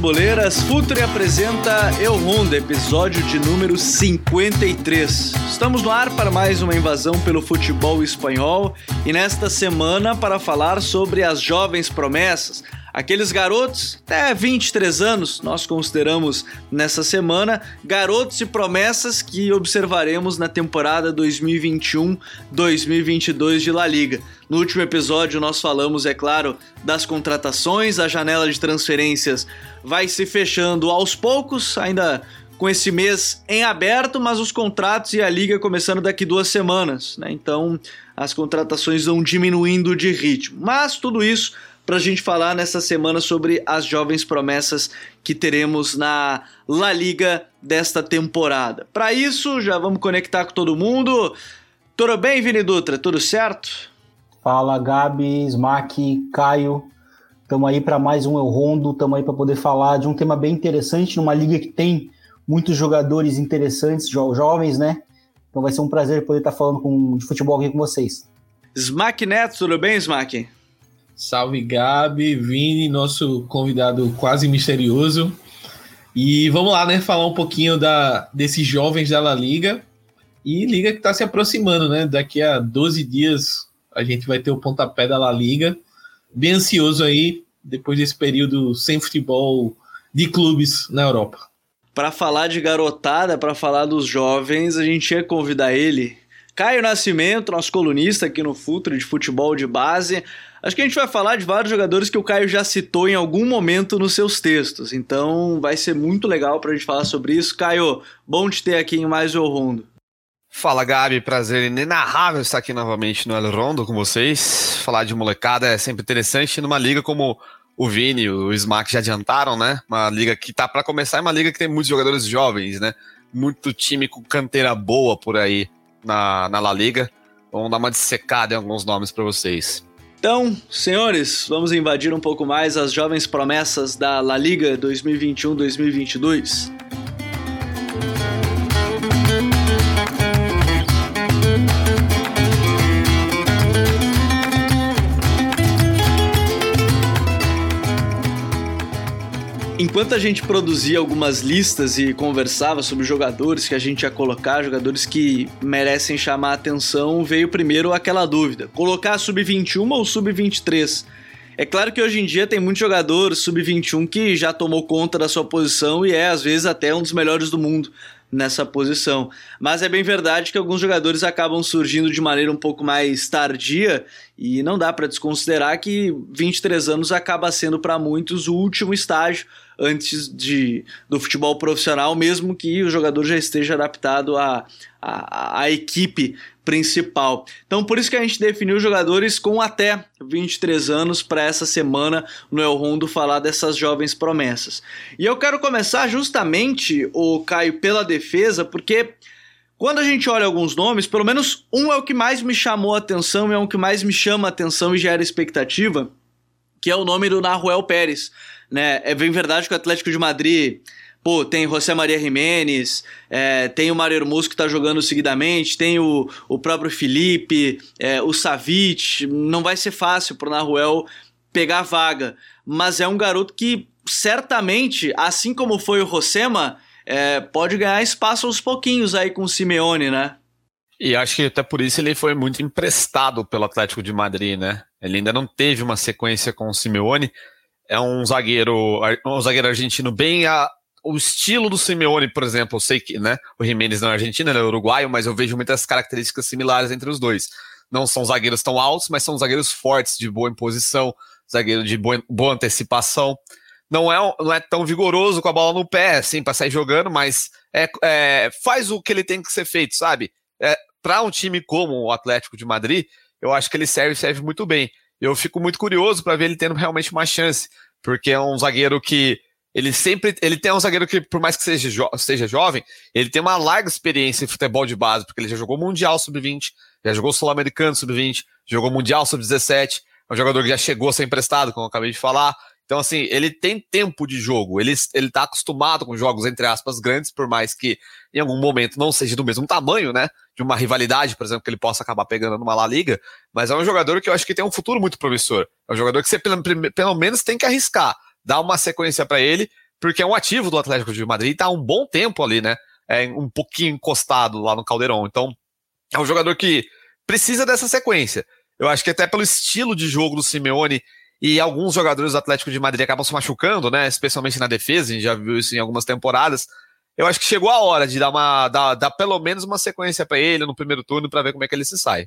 Futeboleiras! Futuri apresenta Eu Honda, episódio de número 53. Estamos no ar para mais uma invasão pelo futebol espanhol e nesta semana para falar sobre as jovens promessas, Aqueles garotos, até 23 anos, nós consideramos nessa semana, garotos e promessas que observaremos na temporada 2021-2022 de La Liga. No último episódio, nós falamos, é claro, das contratações, a janela de transferências vai se fechando aos poucos, ainda com esse mês em aberto, mas os contratos e a liga começando daqui duas semanas, né? Então as contratações vão diminuindo de ritmo. Mas tudo isso para a gente falar nessa semana sobre as jovens promessas que teremos na La Liga desta temporada. Para isso, já vamos conectar com todo mundo. Tudo bem, Vini Dutra? Tudo certo? Fala, Gabi, Smack, Caio. Estamos aí para mais um El Rondo, estamos aí para poder falar de um tema bem interessante, numa liga que tem muitos jogadores interessantes, jo jovens, né? Então vai ser um prazer poder estar falando com, de futebol aqui com vocês. Smack Neto, tudo bem, Smack? Salve Gabi, Vini, nosso convidado quase misterioso. E vamos lá, né, falar um pouquinho da, desses jovens da La Liga. E Liga que está se aproximando, né? Daqui a 12 dias a gente vai ter o pontapé da La Liga. Bem ansioso aí, depois desse período sem futebol de clubes na Europa. Para falar de garotada, para falar dos jovens, a gente ia convidar ele, Caio Nascimento, nosso colunista aqui no Futre de futebol de base. Acho que a gente vai falar de vários jogadores que o Caio já citou em algum momento nos seus textos, então vai ser muito legal para a gente falar sobre isso. Caio, bom te ter aqui em mais o Rondo. Fala Gabi, prazer inenarrável estar aqui novamente no El Rondo com vocês. Falar de molecada é sempre interessante numa liga como o Vini o Smack já adiantaram, né? Uma liga que tá para começar, é uma liga que tem muitos jogadores jovens, né? Muito time com canteira boa por aí na, na La Liga. Vamos dar uma dissecada em alguns nomes para vocês. Então, senhores, vamos invadir um pouco mais as jovens promessas da La Liga 2021-2022. Enquanto a gente produzia algumas listas e conversava sobre jogadores que a gente ia colocar, jogadores que merecem chamar a atenção, veio primeiro aquela dúvida: colocar sub-21 ou sub-23? É claro que hoje em dia tem muito jogador sub-21 que já tomou conta da sua posição e é às vezes até um dos melhores do mundo nessa posição. Mas é bem verdade que alguns jogadores acabam surgindo de maneira um pouco mais tardia e não dá para desconsiderar que 23 anos acaba sendo para muitos o último estágio antes de, do futebol profissional, mesmo que o jogador já esteja adaptado à, à, à equipe principal. Então, por isso que a gente definiu jogadores com até 23 anos para essa semana no El Rondo falar dessas jovens promessas. E eu quero começar justamente, o Caio, pela defesa, porque quando a gente olha alguns nomes, pelo menos um é o que mais me chamou a atenção e é o que mais me chama a atenção e gera expectativa, que é o nome do Naruel Pérez né? É bem verdade que o Atlético de Madrid, pô, tem José Maria Jiménez, é, tem o Mário Hermoso que tá jogando seguidamente, tem o, o próprio Felipe, é, o Savic, não vai ser fácil pro Naruel pegar a vaga, mas é um garoto que certamente, assim como foi o Rosema, é, pode ganhar espaço aos pouquinhos aí com o Simeone, né? E acho que até por isso ele foi muito emprestado pelo Atlético de Madrid, né? Ele ainda não teve uma sequência com o Simeone, é um zagueiro, um zagueiro argentino bem a, o estilo do Simeone, por exemplo, eu sei que né, o Jiménez não é argentino, ele é uruguaio, mas eu vejo muitas características similares entre os dois. Não são zagueiros tão altos, mas são zagueiros fortes, de boa imposição, zagueiro de boa, boa antecipação. Não é, não é tão vigoroso com a bola no pé, assim, para sair jogando, mas é, é, faz o que ele tem que ser feito, sabe? É, para um time como o Atlético de Madrid, eu acho que ele serve serve muito bem eu fico muito curioso para ver ele tendo realmente uma chance, porque é um zagueiro que ele sempre ele tem um zagueiro que por mais que seja, jo seja jovem, ele tem uma larga experiência em futebol de base, porque ele já jogou mundial sub-20, já jogou sul-americano sub-20, jogou mundial sub-17, é um jogador que já chegou a ser emprestado, como eu acabei de falar. Então, assim, ele tem tempo de jogo, ele, ele tá acostumado com jogos, entre aspas, grandes, por mais que em algum momento não seja do mesmo tamanho, né? De uma rivalidade, por exemplo, que ele possa acabar pegando numa La Liga, mas é um jogador que eu acho que tem um futuro muito promissor. É um jogador que você, pelo, pelo menos, tem que arriscar. dar uma sequência para ele, porque é um ativo do Atlético de Madrid, está um bom tempo ali, né? É um pouquinho encostado lá no Caldeirão. Então, é um jogador que precisa dessa sequência. Eu acho que até pelo estilo de jogo do Simeone e alguns jogadores do Atlético de Madrid acabam se machucando, né? Especialmente na defesa, a gente já viu isso em algumas temporadas. Eu acho que chegou a hora de dar uma dar, dar pelo menos uma sequência para ele no primeiro turno para ver como é que ele se sai.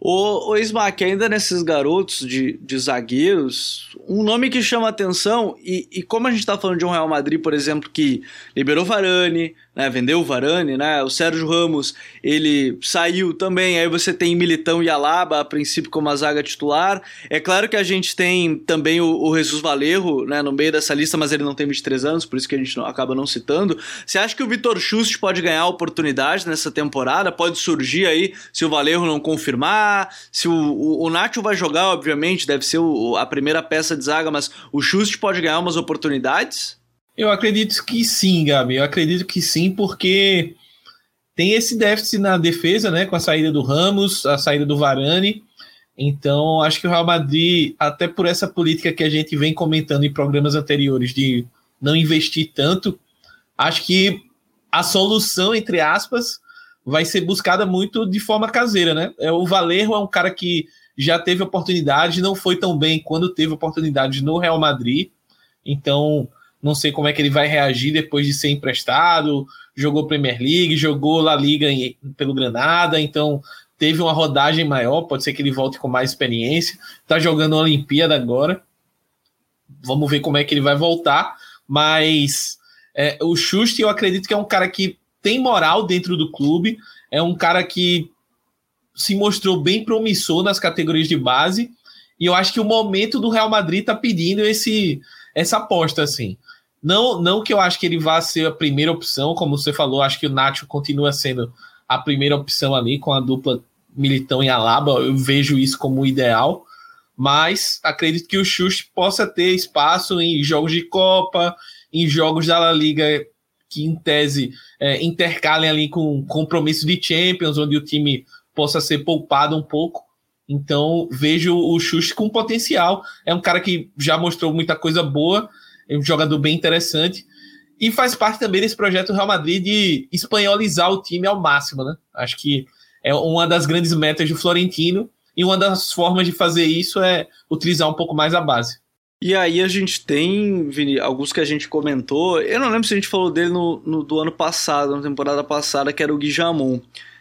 O, o Smack, ainda nesses garotos de, de zagueiros, um nome que chama atenção, e, e como a gente está falando de um Real Madrid, por exemplo, que liberou Varane, né, vendeu o Varane, né, o Sérgio Ramos, ele saiu também, aí você tem Militão e Alaba, a princípio como a zaga titular, é claro que a gente tem também o, o Jesus Valerro, né, no meio dessa lista, mas ele não tem 23 anos, por isso que a gente não, acaba não citando, você acha que o Vitor Schust pode ganhar oportunidade nessa temporada, pode surgir aí, se o Valerro não confirmar, se o, o, o Nacho vai jogar, obviamente, deve ser o, a primeira peça de zaga, mas o Schust pode ganhar umas oportunidades? Eu acredito que sim, Gabi. Eu acredito que sim, porque tem esse déficit na defesa, né? Com a saída do Ramos, a saída do Varane. Então, acho que o Real Madrid, até por essa política que a gente vem comentando em programas anteriores de não investir tanto, acho que a solução, entre aspas, vai ser buscada muito de forma caseira, né? É, o Valerro é um cara que já teve oportunidade, não foi tão bem quando teve oportunidade no Real Madrid. Então, não sei como é que ele vai reagir depois de ser emprestado. Jogou Premier League, jogou La Liga em, pelo Granada, então teve uma rodagem maior. Pode ser que ele volte com mais experiência. Está jogando a Olimpíada agora. Vamos ver como é que ele vai voltar. Mas é, o Schuster, eu acredito que é um cara que tem moral dentro do clube. É um cara que se mostrou bem promissor nas categorias de base. E eu acho que o momento do Real Madrid está pedindo esse, essa aposta, assim. Não, não que eu acho que ele vá ser a primeira opção, como você falou, acho que o Nacho continua sendo a primeira opção ali com a dupla Militão e Alaba, eu vejo isso como ideal, mas acredito que o Xuxa possa ter espaço em jogos de Copa, em jogos da La Liga que em tese é, intercalem ali com compromisso de Champions, onde o time possa ser poupado um pouco. Então vejo o Xuxa com potencial. É um cara que já mostrou muita coisa boa é um jogador bem interessante. E faz parte também desse projeto Real Madrid de espanholizar o time ao máximo, né? Acho que é uma das grandes metas do Florentino. E uma das formas de fazer isso é utilizar um pouco mais a base. E aí a gente tem, Vini, alguns que a gente comentou. Eu não lembro se a gente falou dele no, no do ano passado, na temporada passada, que era o Guijamon.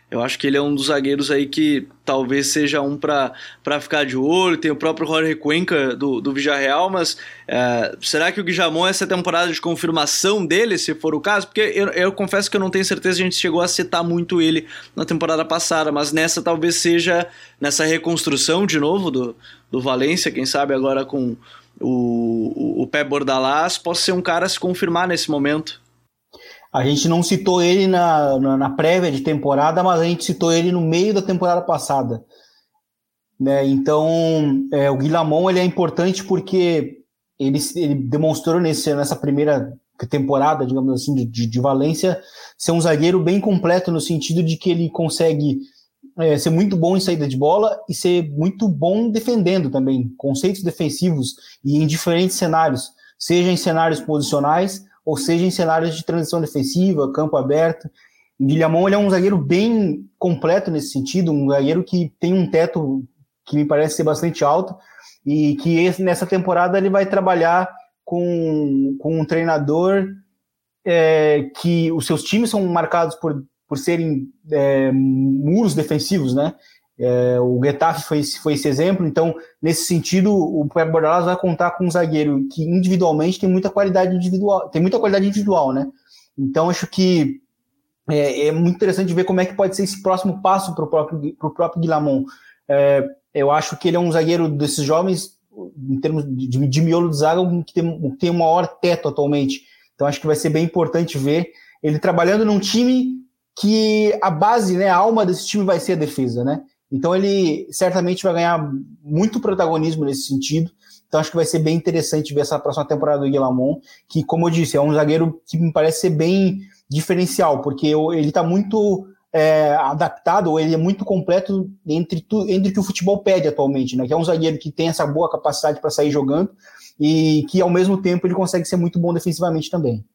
Eu acho que ele é um dos zagueiros aí que talvez seja um para ficar de olho. Tem o próprio Jorge Cuenca do, do Villarreal, mas é, será que o Guijamon é essa temporada de confirmação dele, se for o caso? Porque eu, eu confesso que eu não tenho certeza, a gente chegou a citar muito ele na temporada passada, mas nessa talvez seja nessa reconstrução de novo do, do Valência, quem sabe agora com o, o, Pé Bordalás, possa ser um cara a se confirmar nesse momento. A gente não citou ele na, na, na, prévia de temporada, mas a gente citou ele no meio da temporada passada. Né? Então, é, o Guilhamon ele é importante porque ele, ele demonstrou nesse, nessa primeira temporada, digamos assim, de, de, Valência, ser um zagueiro bem completo no sentido de que ele consegue é, ser muito bom em saída de bola e ser muito bom defendendo também, conceitos defensivos e em diferentes cenários, seja em cenários posicionais, ou seja em cenários de transição defensiva, campo aberto. O ele é um zagueiro bem completo nesse sentido, um zagueiro que tem um teto que me parece ser bastante alto e que nessa temporada ele vai trabalhar com, com um treinador é, que os seus times são marcados por, por serem é, muros defensivos, né? É, o Getafe foi, foi esse exemplo, então, nesse sentido, o Pep Bordalas vai contar com um zagueiro que individualmente tem muita qualidade individual, tem muita qualidade individual, né? Então, acho que é, é muito interessante ver como é que pode ser esse próximo passo para o próprio, pro próprio Guilhamon. É, eu acho que ele é um zagueiro desses jovens, em termos de, de miolo de zaga, que tem, tem um maior teto atualmente. Então, acho que vai ser bem importante ver ele trabalhando num time que a base, né, a alma desse time vai ser a defesa, né? Então ele certamente vai ganhar muito protagonismo nesse sentido. Então acho que vai ser bem interessante ver essa próxima temporada do Guilherme, que, como eu disse, é um zagueiro que me parece ser bem diferencial, porque ele está muito é, adaptado, ele é muito completo entre, tu, entre o que o futebol pede atualmente, né? Que é um zagueiro que tem essa boa capacidade para sair jogando e que ao mesmo tempo ele consegue ser muito bom defensivamente também.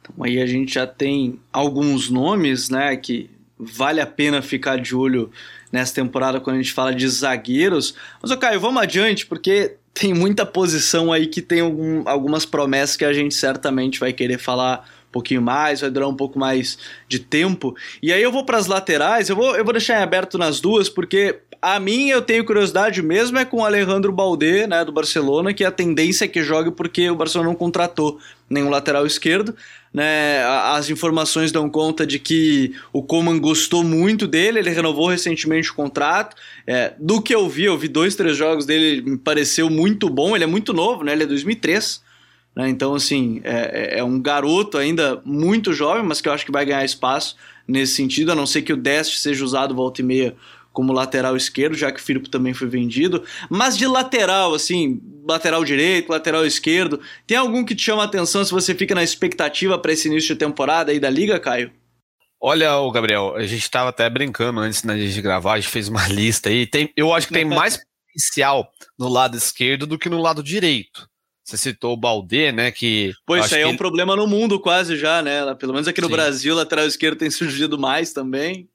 Então aí a gente já tem alguns nomes, né, que vale a pena ficar de olho nessa temporada quando a gente fala de zagueiros. Mas, ô Caio, vamos adiante, porque tem muita posição aí que tem algum, algumas promessas que a gente certamente vai querer falar pouquinho mais, vai durar um pouco mais de tempo. E aí eu vou para as laterais, eu vou, eu vou deixar em aberto nas duas, porque a mim eu tenho curiosidade mesmo é com o Alejandro Balde, né, do Barcelona, que a tendência é que jogue porque o Barcelona não contratou nenhum lateral esquerdo. Né, as informações dão conta de que o Coman gostou muito dele, ele renovou recentemente o contrato. É, do que eu vi, eu vi dois, três jogos dele, me pareceu muito bom. Ele é muito novo, né? Ele é 2003. Né, então, assim, é, é, é um garoto ainda muito jovem, mas que eu acho que vai ganhar espaço nesse sentido, a não ser que o Dest seja usado volta e meia como lateral esquerdo, já que o Firpo também foi vendido. Mas de lateral, assim, lateral direito, lateral esquerdo, tem algum que te chama a atenção se você fica na expectativa para esse início de temporada aí da Liga, Caio? Olha, o Gabriel, a gente estava até brincando antes né, de gravar, a gente fez uma lista aí. Tem, eu acho que tem mais potencial no lado esquerdo do que no lado direito. Você citou o Balde, né? Que. Pois isso aí é um ele... problema no mundo quase já, né? Pelo menos aqui no Sim. Brasil, lateral esquerdo tem surgido mais também.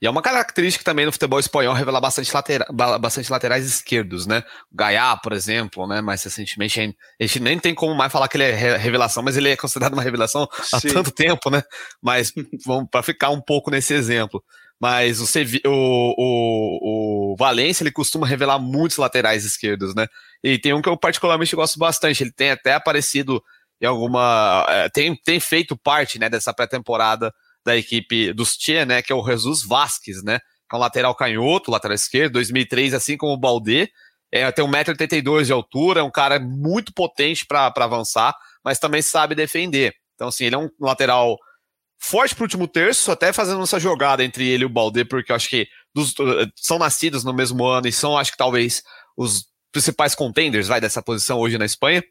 E é uma característica também no futebol espanhol revelar bastante, latera, bastante laterais esquerdos, né? O Gaiá, por exemplo, né? Mais recentemente, a gente nem tem como mais falar que ele é revelação, mas ele é considerado uma revelação há Sim. tanto tempo, né? Mas vamos para ficar um pouco nesse exemplo. Mas o, o, o, o Valência, ele costuma revelar muitos laterais esquerdos, né? E tem um que eu particularmente gosto bastante. Ele tem até aparecido em alguma. É, tem, tem feito parte né, dessa pré-temporada da equipe dos Tia, né, que é o Jesus Vasquez, né, que é um lateral canhoto, lateral esquerdo, 2003, assim como o Balde, é, tem 1,82m de altura, é um cara muito potente para avançar, mas também sabe defender. Então, assim, ele é um lateral forte para o último terço, até fazendo essa jogada entre ele e o Balde, porque eu acho que dos, são nascidos no mesmo ano e são, acho que talvez, os principais contenders vai dessa posição hoje na Espanha.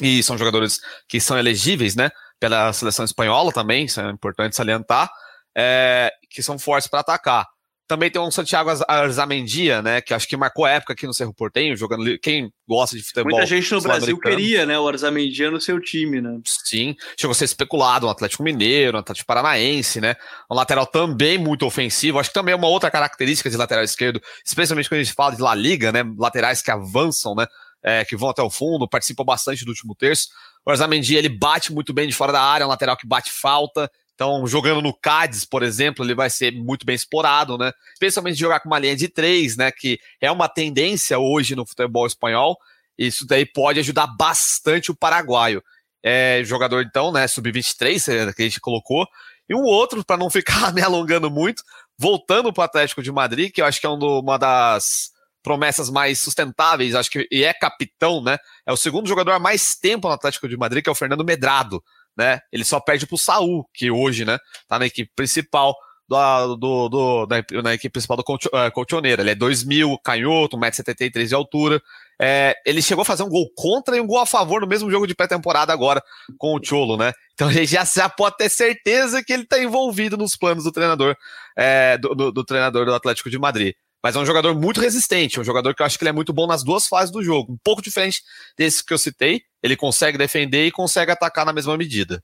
E são jogadores que são elegíveis, né? pela seleção espanhola também, isso é importante salientar, é, que são fortes para atacar. Também tem um Santiago Arzamendia, né, que acho que marcou época aqui no Cerro Portenho, jogando quem gosta de futebol. Muita gente no Brasil queria, né, o Arzamendia no seu time, né? Sim, chegou a ser especulado, um Atlético Mineiro, um Atlético Paranaense, né? Um lateral também muito ofensivo. Acho que também é uma outra característica de lateral esquerdo, especialmente quando a gente fala de La Liga, né? Laterais que avançam, né? É, que vão até o fundo, participam bastante do último terço. O Arzamendi, ele bate muito bem de fora da área, é um lateral que bate falta. Então, jogando no Cádiz, por exemplo, ele vai ser muito bem explorado, né? Especialmente jogar com uma linha de três, né? Que é uma tendência hoje no futebol espanhol. Isso daí pode ajudar bastante o paraguaio. É jogador, então, né? Sub-23, é, que a gente colocou. E um outro, para não ficar me alongando muito, voltando para o Atlético de Madrid, que eu acho que é um uma das promessas mais sustentáveis, acho que e é capitão, né? É o segundo jogador há mais tempo no Atlético de Madrid, que é o Fernando Medrado, né? Ele só perde pro Saul, que hoje, né, tá na equipe principal do, do, do na, na, equipe principal do uh, Colchoneiro. Ele é 2 canhoto, 1,73m de altura. É, ele chegou a fazer um gol contra e um gol a favor no mesmo jogo de pré-temporada agora com o Cholo, né? Então a gente já, já pode ter certeza que ele tá envolvido nos planos do treinador, é, do, do, do treinador do Atlético de Madrid. Mas é um jogador muito resistente, um jogador que eu acho que ele é muito bom nas duas fases do jogo. Um pouco diferente desse que eu citei. Ele consegue defender e consegue atacar na mesma medida.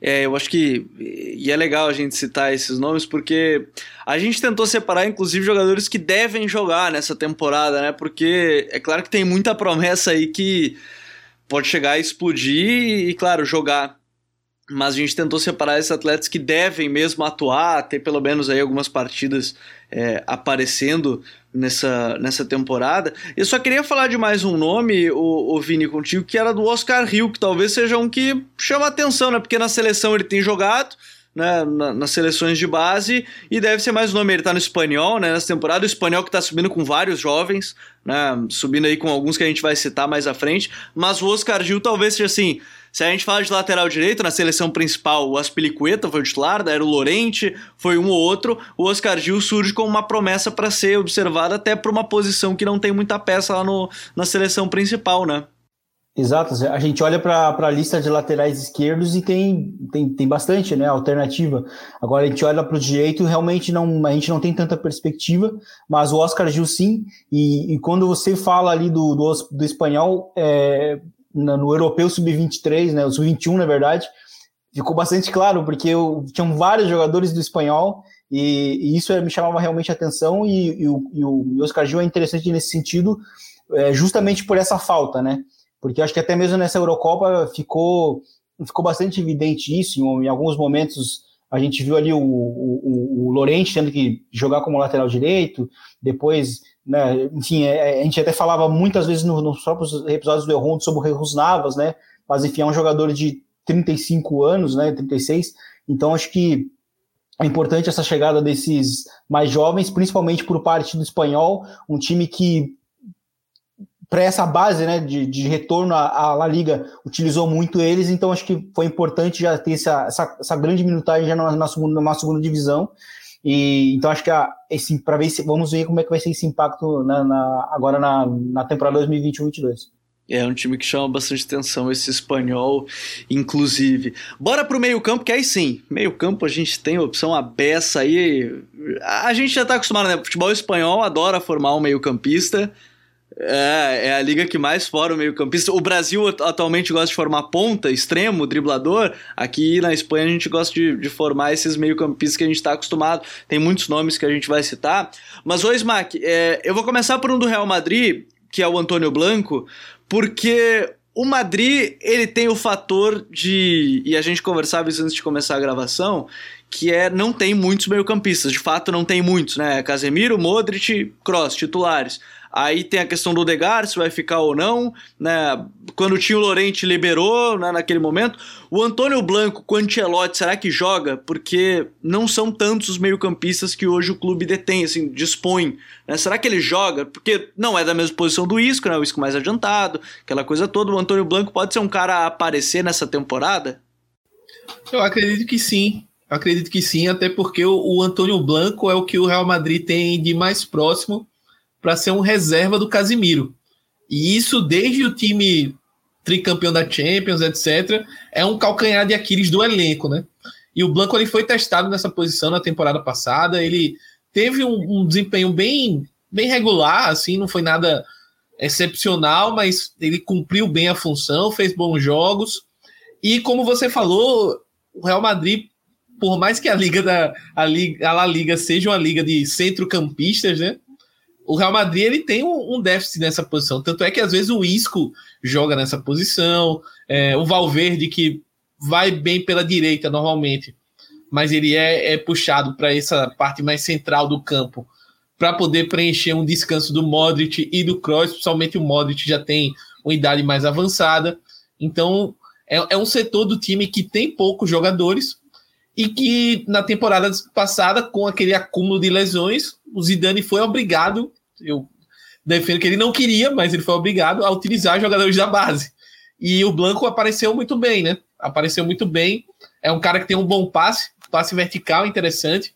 É, eu acho que. E é legal a gente citar esses nomes, porque a gente tentou separar, inclusive, jogadores que devem jogar nessa temporada, né? Porque é claro que tem muita promessa aí que pode chegar a explodir e, claro, jogar mas a gente tentou separar esses atletas que devem mesmo atuar, ter pelo menos aí algumas partidas é, aparecendo nessa, nessa temporada. Eu só queria falar de mais um nome, o, o Vini, contigo, que era do Oscar Hill, que talvez seja um que chama atenção, né? Porque na seleção ele tem jogado, né, na, nas seleções de base e deve ser mais um nome. Ele tá no espanhol, né, nessa temporada. O espanhol que tá subindo com vários jovens, né, subindo aí com alguns que a gente vai citar mais à frente. Mas o Oscar Gil talvez seja assim. Se a gente fala de lateral direito, na seleção principal, o Aspilicueta foi o titular, daí era o Lorente, foi um ou outro. O Oscar Gil surge como uma promessa para ser observada até para uma posição que não tem muita peça lá no, na seleção principal, né? Exato, a gente olha para a lista de laterais esquerdos e tem, tem, tem bastante né, alternativa. Agora a gente olha para o direito realmente não, a gente não tem tanta perspectiva, mas o Oscar Gil sim, e, e quando você fala ali do, do, do espanhol, é, no Europeu Sub-23, né, o Sub-21 na verdade, ficou bastante claro, porque eu, tinham vários jogadores do espanhol e, e isso me chamava realmente a atenção e, e, o, e o Oscar Gil é interessante nesse sentido, é, justamente por essa falta, né? Porque acho que até mesmo nessa Eurocopa ficou, ficou bastante evidente isso, em, alguns momentos a gente viu ali o, o, o Lorente tendo que jogar como lateral direito, depois, né, enfim, é, é, a gente até falava muitas vezes no, nos próprios episódios do Errondo sobre o Reus Navas, né, mas enfim, é um jogador de 35 anos, né, 36, então acho que é importante essa chegada desses mais jovens, principalmente por parte do espanhol, um time que para essa base né, de, de retorno à, La Liga utilizou muito eles, então acho que foi importante já ter essa, essa, essa grande minutagem já na, na, segunda, na segunda divisão. E então acho que para ver se vamos ver como é que vai ser esse impacto na, na agora na, na temporada 2021-22. É um time que chama bastante atenção, esse espanhol, inclusive. Bora pro meio-campo, que aí sim, meio-campo a gente tem a opção a beça aí. A gente já tá acostumado, né? Futebol espanhol adora formar um meio-campista. É, é a liga que mais forma o meio-campista. O Brasil atualmente gosta de formar ponta, extremo, driblador. Aqui na Espanha a gente gosta de, de formar esses meio-campistas que a gente está acostumado. Tem muitos nomes que a gente vai citar. Mas, ô Smack, é, eu vou começar por um do Real Madrid, que é o Antônio Blanco, porque o Madrid ele tem o fator de. E a gente conversava isso antes de começar a gravação. Que é, não tem muitos meio-campistas, de fato não tem muitos, né? Casemiro, Modric, Cross, titulares. Aí tem a questão do Odegar, se vai ficar ou não, né? Quando tinha o Lorente liberou, né, naquele momento. O Antônio Blanco com o Ancelotti, será que joga? Porque não são tantos os meio-campistas que hoje o clube detém, assim, dispõe. Né? Será que ele joga? Porque não é da mesma posição do Isco, né? O Isco mais adiantado, aquela coisa toda. O Antônio Blanco pode ser um cara a aparecer nessa temporada? Eu acredito que sim. Eu acredito que sim, até porque o, o Antônio Blanco é o que o Real Madrid tem de mais próximo para ser um reserva do Casimiro. E isso desde o time tricampeão da Champions, etc., é um calcanhar de Aquiles do elenco, né? E o Blanco ele foi testado nessa posição na temporada passada, ele teve um, um desempenho bem, bem regular, assim, não foi nada excepcional, mas ele cumpriu bem a função, fez bons jogos. E como você falou, o Real Madrid, por mais que a liga da a, liga, a La Liga seja uma liga de centrocampistas, né? O Real Madrid ele tem um, um, déficit nessa posição. Tanto é que às vezes o Isco joga nessa posição, é, o Valverde, que vai bem pela direita normalmente, mas ele é, é puxado para essa parte mais central do campo para poder preencher um descanso do Modric e do Kroos, principalmente o Modric já tem uma idade mais avançada. Então é, é um setor do time que tem poucos jogadores e que na temporada passada, com aquele acúmulo de lesões, o Zidane foi obrigado, eu defendo que ele não queria, mas ele foi obrigado a utilizar jogadores da base. E o Blanco apareceu muito bem, né? Apareceu muito bem. É um cara que tem um bom passe, passe vertical interessante.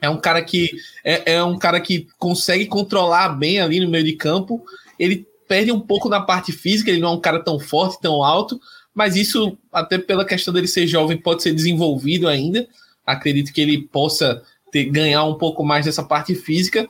É um cara que é, é um cara que consegue controlar bem ali no meio de campo. Ele perde um pouco na parte física, ele não é um cara tão forte, tão alto, mas isso, até pela questão dele ser jovem, pode ser desenvolvido ainda. Acredito que ele possa ter, ganhar um pouco mais dessa parte física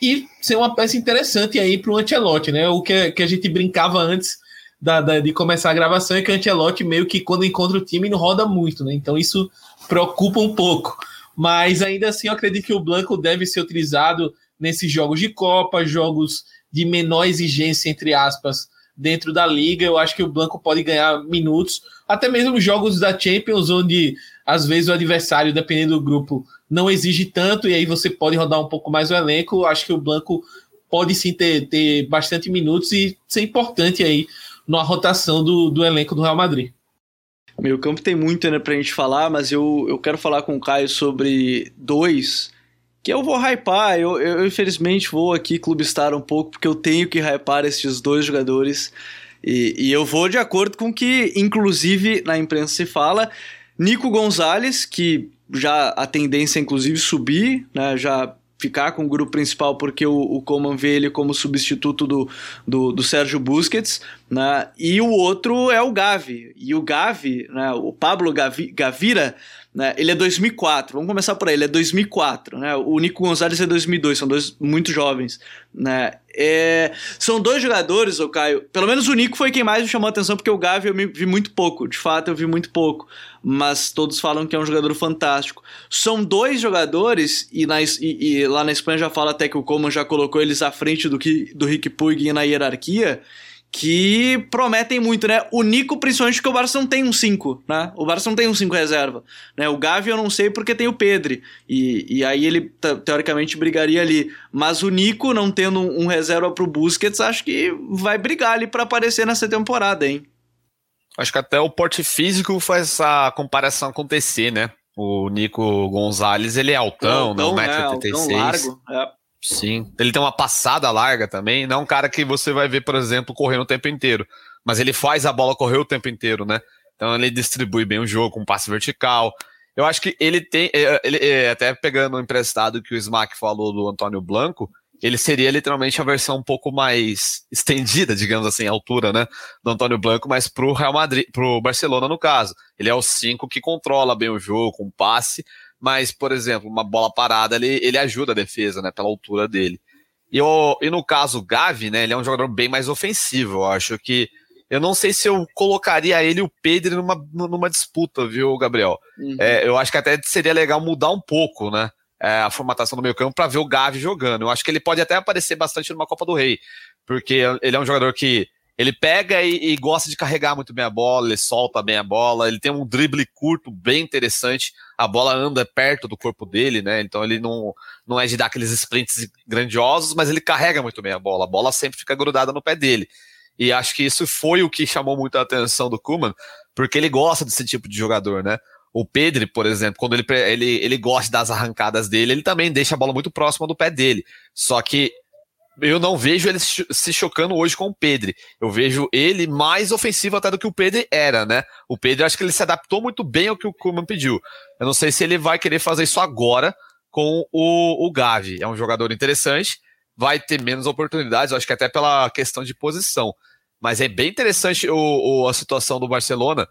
e ser uma peça interessante aí para o Ancelotti, né? O que, que a gente brincava antes da, da, de começar a gravação é que o Ancelotti meio que quando encontra o time não roda muito, né? Então isso preocupa um pouco. Mas ainda assim eu acredito que o Blanco deve ser utilizado nesses jogos de Copa, jogos de menor exigência, entre aspas, dentro da liga. Eu acho que o Blanco pode ganhar minutos, até mesmo jogos da Champions, onde às vezes o adversário, dependendo do grupo, não exige tanto, e aí você pode rodar um pouco mais o elenco. Eu acho que o Blanco pode sim ter, ter bastante minutos e ser importante aí na rotação do, do elenco do Real Madrid. Meu campo tem muito ainda né, pra gente falar, mas eu, eu quero falar com o Caio sobre dois que eu vou hypar. Eu, eu, infelizmente vou aqui clubistar um pouco, porque eu tenho que hypar esses dois jogadores. E, e eu vou de acordo com o que, inclusive, na imprensa se fala. Nico Gonzalez, que já a tendência é inclusive subir, né? Já ficar com o grupo principal porque o, o Coman vê ele como substituto do, do, do Sérgio Busquets, né? E o outro é o Gavi. E o Gavi, né? o Pablo Gavi, Gavira, né? Ele é 2004, vamos começar por aí, ele é 2004, né? O Nico Gonzalez é 2002, são dois muito jovens, né? É, são dois jogadores, o Caio, pelo menos o Nico foi quem mais me chamou a atenção, porque o Gavi eu vi muito pouco, de fato eu vi muito pouco, mas todos falam que é um jogador fantástico. São dois jogadores, e, na, e, e lá na Espanha já fala até que o Coman já colocou eles à frente do, que, do Rick Puig na hierarquia, que prometem muito, né? O Nico, principalmente, porque o Barça não tem um 5, né? O Barça não tem um 5 reserva. Né? O Gavi eu não sei porque tem o Pedri. E, e aí ele, teoricamente, brigaria ali. Mas o Nico, não tendo um reserva pro Busquets, acho que vai brigar ali para aparecer nessa temporada, hein? Acho que até o porte físico faz essa comparação acontecer, né? O Nico Gonzalez, ele é altão, altão né? 1,86m. É, largo, é. Sim. Ele tem uma passada larga também. Não é um cara que você vai ver, por exemplo, correndo o tempo inteiro. Mas ele faz a bola correr o tempo inteiro, né? Então ele distribui bem o jogo com um passe vertical. Eu acho que ele tem. É, ele, é, até pegando o emprestado que o Smack falou do Antônio Blanco, ele seria literalmente a versão um pouco mais estendida, digamos assim, a altura, né? Do Antônio Blanco, mas pro Real Madrid, pro Barcelona, no caso. Ele é o 5 que controla bem o jogo, com passe, mas, por exemplo, uma bola parada, ele, ele ajuda a defesa, né, pela altura dele. E, eu, e no caso, o Gavi, né, ele é um jogador bem mais ofensivo, eu acho que eu não sei se eu colocaria ele e o Pedro numa, numa disputa, viu, Gabriel? Uhum. É, eu acho que até seria legal mudar um pouco, né? É, a formatação do meio campo para ver o Gavi jogando. Eu acho que ele pode até aparecer bastante numa Copa do Rei, porque ele é um jogador que ele pega e, e, gosta de carregar muito bem a bola, ele solta bem a bola, ele tem um drible curto bem interessante, a bola anda perto do corpo dele, né? Então ele não, não é de dar aqueles sprints grandiosos, mas ele carrega muito bem a bola, a bola sempre fica grudada no pé dele. E acho que isso foi o que chamou muito a atenção do Kuman, porque ele gosta desse tipo de jogador, né? O Pedro, por exemplo, quando ele, ele, ele gosta das arrancadas dele, ele também deixa a bola muito próxima do pé dele. Só que eu não vejo ele se chocando hoje com o Pedro. Eu vejo ele mais ofensivo até do que o Pedro era, né? O Pedro, acho que ele se adaptou muito bem ao que o Kuman pediu. Eu não sei se ele vai querer fazer isso agora com o, o Gavi. É um jogador interessante, vai ter menos oportunidades, eu acho que até pela questão de posição. Mas é bem interessante o, o, a situação do Barcelona,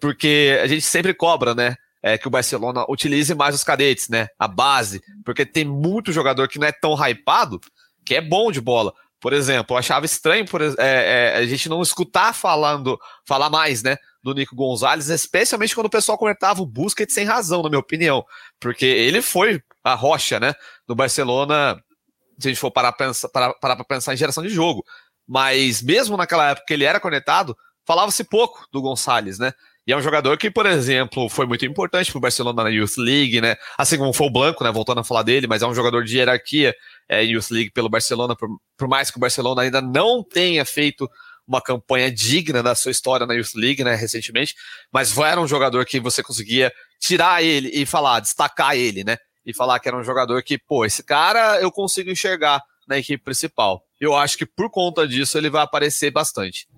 porque a gente sempre cobra, né? É, que o Barcelona utilize mais os cadetes, né? A base, porque tem muito jogador que não é tão hypado, que é bom de bola. Por exemplo, eu achava estranho por, é, é, a gente não escutar falando, falar mais, né, do Nico Gonzalez, especialmente quando o pessoal comentava o Busquets sem razão, na minha opinião, porque ele foi a rocha, né, no Barcelona, se a gente for parar para pensar, parar, pensar em geração de jogo. Mas mesmo naquela época que ele era conectado, falava-se pouco do Gonçalves, né? E é um jogador que, por exemplo, foi muito importante para o Barcelona na Youth League, né? Assim como foi o Blanco, né? Voltando a falar dele, mas é um jogador de hierarquia é, Youth League pelo Barcelona, por, por mais que o Barcelona ainda não tenha feito uma campanha digna da sua história na Youth League, né, recentemente, mas era um jogador que você conseguia tirar ele e falar, destacar ele, né, e falar que era um jogador que, pô, esse cara eu consigo enxergar na equipe principal. Eu acho que por conta disso ele vai aparecer bastante.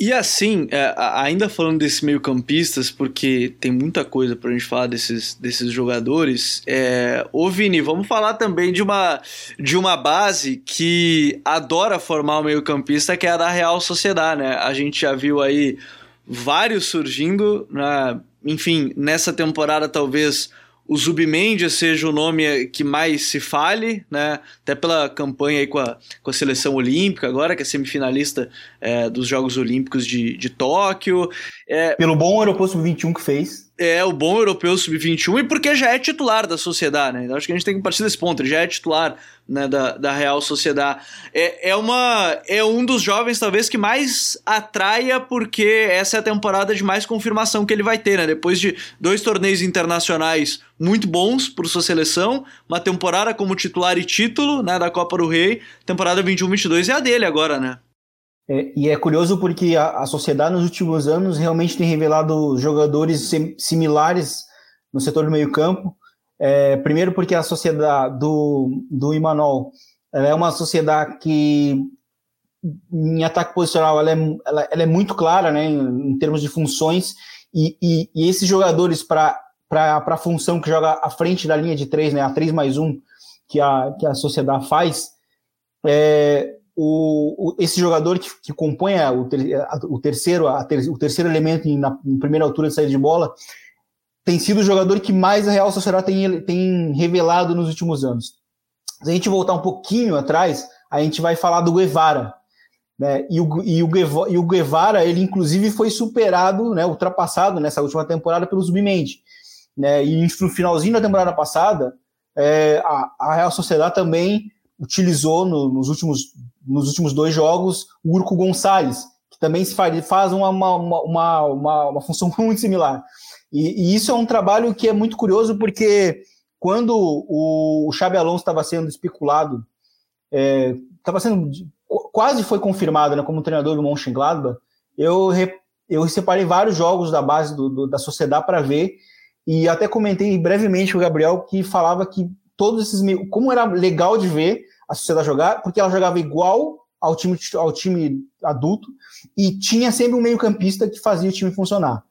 E assim, é, ainda falando desses meio-campistas, porque tem muita coisa pra gente falar desses, desses jogadores, é, ô Vini, vamos falar também de uma, de uma base que adora formar o meio-campista, que é a da Real Sociedade, né? A gente já viu aí vários surgindo, né? enfim, nessa temporada talvez o Zubmendia seja o nome que mais se fale, né? Até pela campanha aí com a, com a seleção olímpica agora, que é semifinalista é, dos Jogos Olímpicos de, de Tóquio. É, Pelo bom Europeu Sub-21 que fez. É, o bom Europeu Sub-21 e porque já é titular da sociedade, né? Então, acho que a gente tem que partir desse ponto, ele já é titular né, da, da Real Sociedade. É, é, uma, é um dos jovens, talvez, que mais atraia, porque essa é a temporada de mais confirmação que ele vai ter, né? Depois de dois torneios internacionais muito bons para sua seleção, uma temporada como titular e título né, da Copa do Rei, temporada 21-22 é a dele agora, né? É, e é curioso porque a, a sociedade nos últimos anos realmente tem revelado jogadores similares no setor do meio-campo. É, primeiro porque a sociedade do, do Imanol é uma sociedade que em ataque posicional ela é, ela, ela é muito clara né, em, em termos de funções e, e, e esses jogadores para a função que joga à frente da linha de três, né, a 3 mais 1, que a, que a sociedade faz, é, o, o, esse jogador que, que compõe a, o, a, o, terceiro, ter, o terceiro elemento em, na em primeira altura de saída de bola tem sido o jogador que mais a Real Sociedade tem, tem revelado nos últimos anos. Se a gente voltar um pouquinho atrás, a gente vai falar do Guevara. Né? E, o, e, o, e o Guevara, ele inclusive foi superado, né, ultrapassado nessa última temporada pelo Zubimendi. Né? E no finalzinho da temporada passada, é, a, a, Real Sociedade também utilizou no, nos, últimos, nos últimos dois jogos o Urco Gonçalves, que também faz uma, uma, uma, uma, uma função muito similar. E, e, isso é um trabalho que é muito curioso, porque quando o, o Xabi Alonso estava sendo especulado, estava é, sendo quase foi confirmado né, como treinador do Mönchengladbach, eu, eu separei vários jogos da base do, do, da sociedade para ver, e até comentei brevemente com o Gabriel que falava que todos esses como era legal de ver a sociedade jogar, porque ela jogava igual ao time, ao time adulto e tinha sempre um meio-campista que fazia o time funcionar.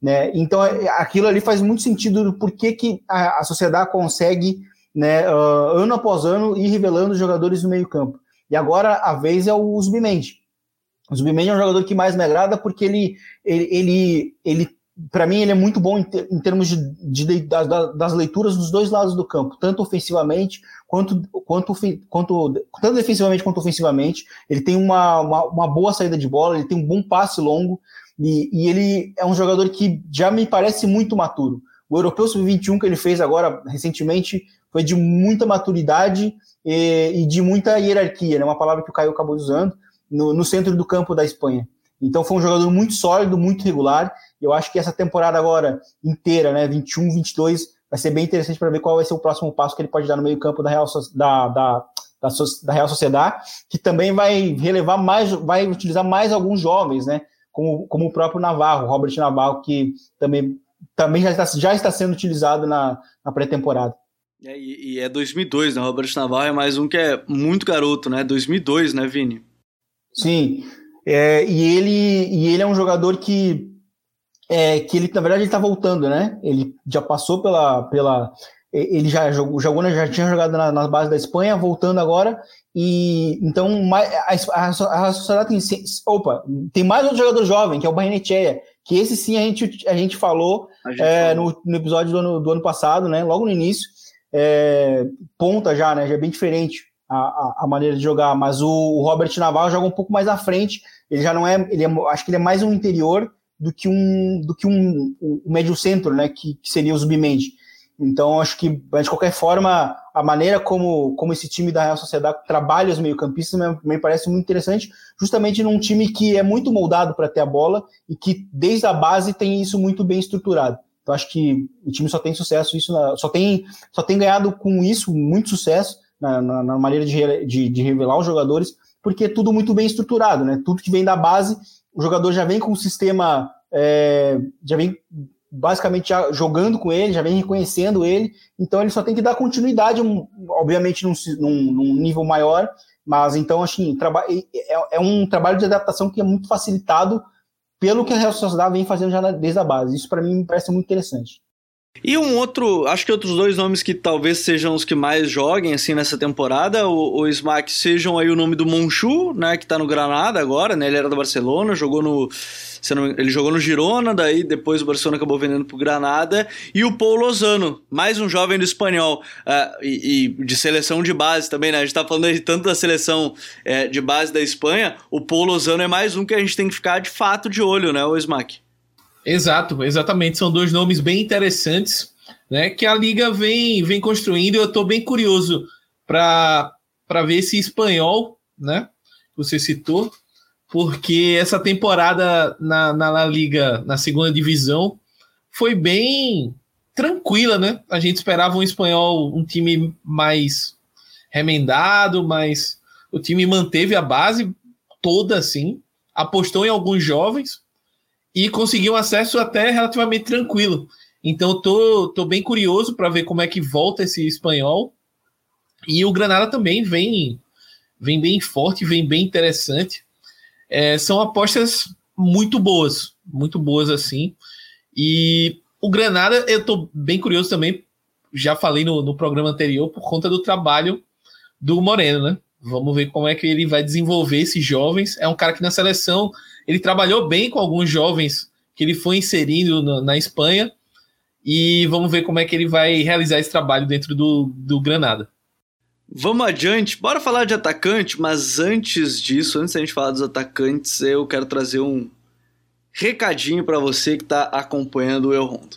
Né? Então, é, aquilo ali faz muito sentido do porquê que a, a sociedade consegue, né, uh, ano após ano, ir revelando jogadores no meio-campo. E agora a vez é o Zubimendi. O Zubimendi é um jogador que mais me agrada porque ele, ele, ele, ele para mim, ele é muito bom em, ter, em termos de, de, de, das leituras dos dois lados do campo, tanto ofensivamente quanto, quanto, quanto tanto defensivamente quanto ofensivamente. Ele tem uma, uma, uma, boa saída de bola, ele tem um bom passe longo e, e ele é um jogador que já me parece muito maturo. O Europeu Sub-21 que ele fez agora recentemente foi de muita maturidade e, e de muita hierarquia, né? uma palavra que o Caio acabou usando, no, no centro do campo da Espanha. Então foi um jogador muito sólido, muito regular. Eu acho que essa temporada agora inteira, né, 21, 22, vai ser bem interessante para ver qual vai ser o próximo passo que ele pode dar no meio-campo da Real da, da, da, da Real Sociedade, que também vai relevar mais, vai utilizar mais alguns jovens, né? Como, como o próprio Navarro, Robert Navarro, que também, também já, está, já está sendo utilizado na, na pré-temporada. É, e, e, é 2002, né? Robert Navarro é mais um que é muito garoto, né? 2002, né, Vini? Sim. É, e, ele, e ele é um jogador que, é, que ele, na verdade, ele está voltando, né? Ele já passou pela. pela ele já jogou, jogou já tinha jogado na, na base da Espanha, voltando agora. E então a, a, a sociedade tem. Opa, tem mais outro jogador jovem, que é o Barrenechea, que esse sim a gente, a gente falou, a gente é. No, no, episódio do ano, do ano passado, né? Logo no início. É, ponta já, né? Já é bem diferente a, a, a, maneira de jogar, mas o, o, Robert Navarro joga um pouco mais à frente. Ele já não é, ele é, acho que ele é mais um interior do que um do que um, um médio centro, né, que, que seria o Zubimendi. Então acho que de qualquer forma a maneira como, como esse time da Real Sociedade trabalha os meio-campistas me, me parece muito interessante, justamente num time que é muito moldado para ter a bola e que desde a base tem isso muito bem estruturado. Então acho que o time só tem sucesso, isso só tem só tem ganhado com isso muito sucesso na, na, na maneira de, de, de, revelar os jogadores, porque é tudo muito bem estruturado, né? Tudo que vem da base, o jogador já vem com o sistema, é, já vem basicamente já jogando com ele, já vem reconhecendo ele, então ele só tem que dar continuidade, obviamente num, num, num nível maior, mas então assim, é, é, um trabalho de adaptação que é muito facilitado pelo que a Real Sociedade vem fazendo já desde a base. Isso para mim me parece muito interessante. E um outro, acho que outros dois nomes que talvez sejam os que mais joguem assim nessa temporada, o, o Smack sejam aí o nome do Monchu, né, que tá no Granada agora, né? Ele era do Barcelona, jogou no ele jogou no Girona, daí depois o Barcelona acabou vendendo pro Granada, e o Paul Lozano, mais um jovem do espanhol, uh, e, e, de seleção de base também, né? A gente tá falando aí tanto da seleção é, de base da Espanha, o Paul Lozano é mais um que a gente tem que ficar de fato de olho, né, o Smack? Exato, exatamente. São dois nomes bem interessantes, né? Que a liga vem, vem construindo. Eu estou bem curioso para ver esse espanhol, né? Você citou, porque essa temporada na, na La Liga, na segunda divisão, foi bem tranquila, né? A gente esperava um espanhol, um time mais remendado, mas o time manteve a base toda assim, apostou em alguns jovens e conseguiu um acesso até relativamente tranquilo. Então tô, tô bem curioso para ver como é que volta esse espanhol. E o Granada também vem vem bem forte, vem bem interessante. É, são apostas muito boas, muito boas assim. E o Granada, eu tô bem curioso também, já falei no, no programa anterior, por conta do trabalho do Moreno, né? Vamos ver como é que ele vai desenvolver esses jovens. É um cara que na seleção ele trabalhou bem com alguns jovens que ele foi inserindo na, na Espanha. E vamos ver como é que ele vai realizar esse trabalho dentro do, do Granada. Vamos adiante, bora falar de atacante, mas antes disso, antes da gente falar dos atacantes, eu quero trazer um recadinho para você que está acompanhando o El Rondo.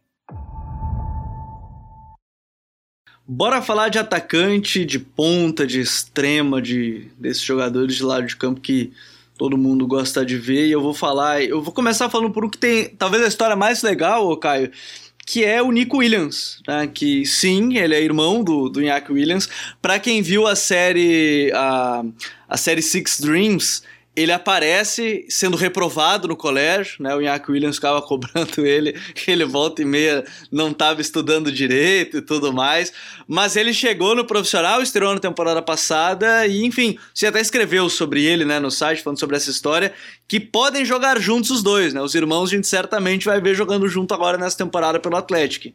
Bora falar de atacante, de ponta, de extrema, de desses jogadores de lado de campo que todo mundo gosta de ver. E eu vou falar, eu vou começar falando por um que tem talvez a história mais legal, Caio, que é o Nico Williams, né? que sim, ele é irmão do, do Iñaki Williams. Para quem viu a série a, a série Six Dreams, ele aparece sendo reprovado no colégio, né? O Iñaki Williams ficava cobrando ele, ele volta e meia não estava estudando direito e tudo mais, mas ele chegou no profissional, estreou na temporada passada e, enfim, você até escreveu sobre ele, né, no site, falando sobre essa história, que podem jogar juntos os dois, né? Os irmãos a gente certamente vai ver jogando junto agora nessa temporada pelo Atlético.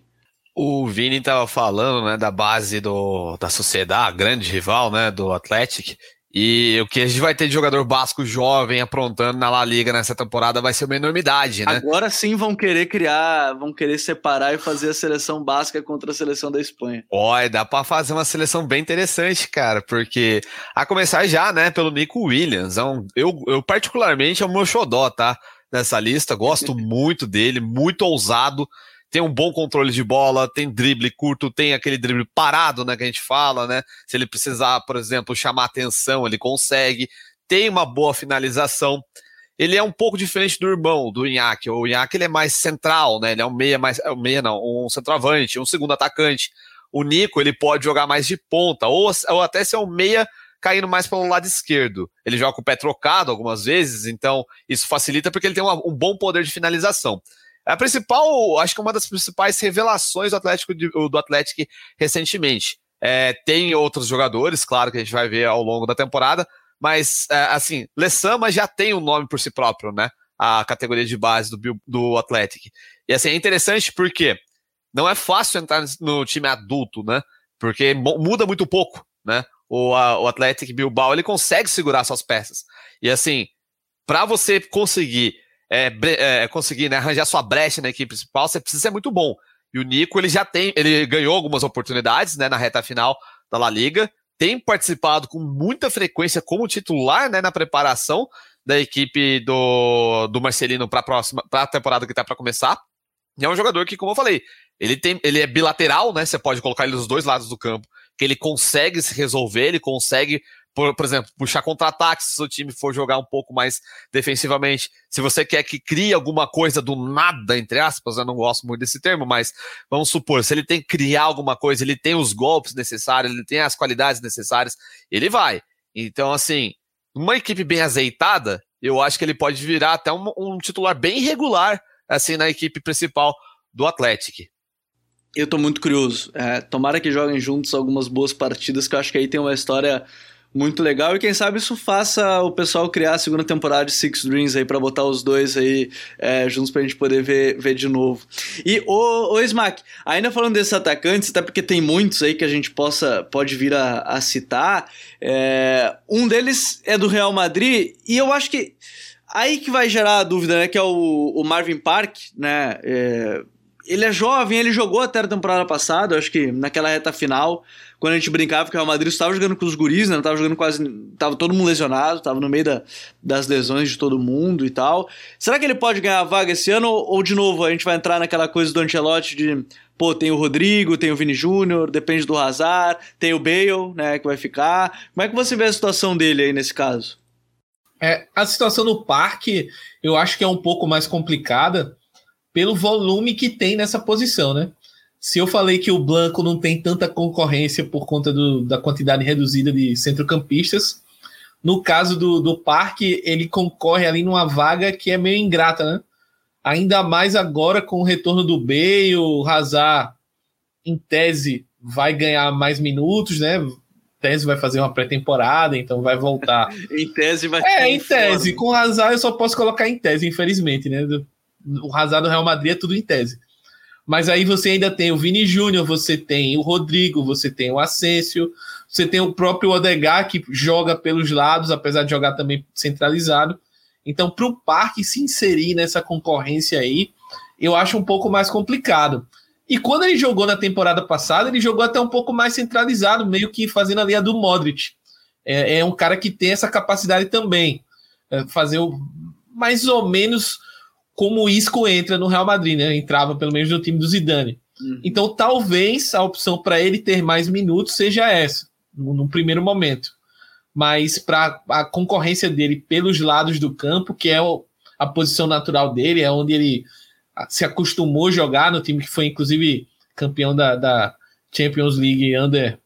O Vini estava falando, né, da base do, da sociedade, grande rival, né, do Atlético, e o que a gente vai ter de jogador basco jovem aprontando na La Liga nessa temporada vai ser uma enormidade, né? Agora sim vão querer criar, vão querer separar e fazer a seleção basca contra a seleção da Espanha. Olha, dá para fazer uma seleção bem interessante, cara, porque a começar já, né, pelo Nico Williams. É um, eu, eu particularmente é o meu xodó, tá? Nessa lista, gosto muito dele, muito ousado tem um bom controle de bola, tem drible curto, tem aquele drible parado, né, que a gente fala, né? Se ele precisar, por exemplo, chamar atenção, ele consegue. Tem uma boa finalização. Ele é um pouco diferente do irmão, do Inhaque. O Inhaque ele é mais central, né? Ele é um meia mais, é um meia não, um centroavante, um segundo atacante. O Nico, ele pode jogar mais de ponta, ou, ou até ser um meia caindo mais pelo lado esquerdo. Ele joga com o pé trocado algumas vezes, então isso facilita porque ele tem uma, um bom poder de finalização. A principal, acho que uma das principais revelações do Atlético, do Atlético recentemente. É, tem outros jogadores, claro, que a gente vai ver ao longo da temporada, mas, é, assim, Lessama já tem um nome por si próprio, né? A categoria de base do, do Atlético. E, assim, é interessante porque não é fácil entrar no time adulto, né? Porque muda muito pouco, né? O, a, o Atlético Bilbao, ele consegue segurar suas peças. E, assim, para você conseguir é, é, conseguir né, arranjar sua brecha na equipe principal, você precisa ser muito bom. E o Nico, ele já tem, ele ganhou algumas oportunidades né, na reta final da La Liga, tem participado com muita frequência como titular né, na preparação da equipe do, do Marcelino para a próxima para a temporada que está para começar. E é um jogador que, como eu falei, ele, tem, ele é bilateral, né? Você pode colocar ele dos dois lados do campo, que ele consegue se resolver, ele consegue por, por exemplo, puxar contra-ataque se o seu time for jogar um pouco mais defensivamente. Se você quer que crie alguma coisa do nada, entre aspas, eu não gosto muito desse termo, mas vamos supor, se ele tem que criar alguma coisa, ele tem os golpes necessários, ele tem as qualidades necessárias, ele vai. Então, assim, uma equipe bem azeitada, eu acho que ele pode virar até um, um titular bem regular, assim, na equipe principal do Atlético. Eu tô muito curioso. É, tomara que joguem juntos algumas boas partidas, que eu acho que aí tem uma história muito legal. E quem sabe isso faça o pessoal criar a segunda temporada de Six Dreams aí para botar os dois aí é, juntos pra gente poder ver, ver de novo. E o, o Smack, ainda falando desses atacantes, até porque tem muitos aí que a gente possa pode vir a, a citar. É, um deles é do Real Madrid, e eu acho que aí que vai gerar a dúvida, né? Que é o, o Marvin Park, né? É, ele é jovem, ele jogou até a temporada passada, acho que naquela reta final, quando a gente brincava que o Real Madrid estava jogando com os guris, né? Não estava jogando quase. Tava todo mundo lesionado, estava no meio da, das lesões de todo mundo e tal. Será que ele pode ganhar a vaga esse ano? Ou, ou, de novo, a gente vai entrar naquela coisa do Ancelotti de. Pô, tem o Rodrigo, tem o Vini Júnior, depende do Hazard, tem o Bale, né, que vai ficar. Como é que você vê a situação dele aí nesse caso? É, a situação no parque, eu acho que é um pouco mais complicada, pelo volume que tem nessa posição, né? Se eu falei que o Blanco não tem tanta concorrência por conta do, da quantidade reduzida de centrocampistas, no caso do, do Parque, ele concorre ali numa vaga que é meio ingrata, né? Ainda mais agora com o retorno do B, o Hazard, em tese, vai ganhar mais minutos, né? tese vai fazer uma pré-temporada, então vai voltar. em tese vai É, em tese. Com o Hazard eu só posso colocar em tese, infelizmente, né? o Hazard do Real Madrid é tudo em tese. Mas aí você ainda tem o Vini Júnior, você tem o Rodrigo, você tem o Asensio, você tem o próprio Odegar, que joga pelos lados, apesar de jogar também centralizado. Então, para o Parque se inserir nessa concorrência aí, eu acho um pouco mais complicado. E quando ele jogou na temporada passada, ele jogou até um pouco mais centralizado, meio que fazendo a do Modric. É, é um cara que tem essa capacidade também. É fazer o, mais ou menos como o Isco entra no Real Madrid, né? Entrava pelo menos no time do Zidane. Uhum. Então, talvez a opção para ele ter mais minutos seja essa, no, no primeiro momento. Mas para a concorrência dele pelos lados do campo, que é o, a posição natural dele, é onde ele se acostumou a jogar no time que foi, inclusive, campeão da, da Champions League Under.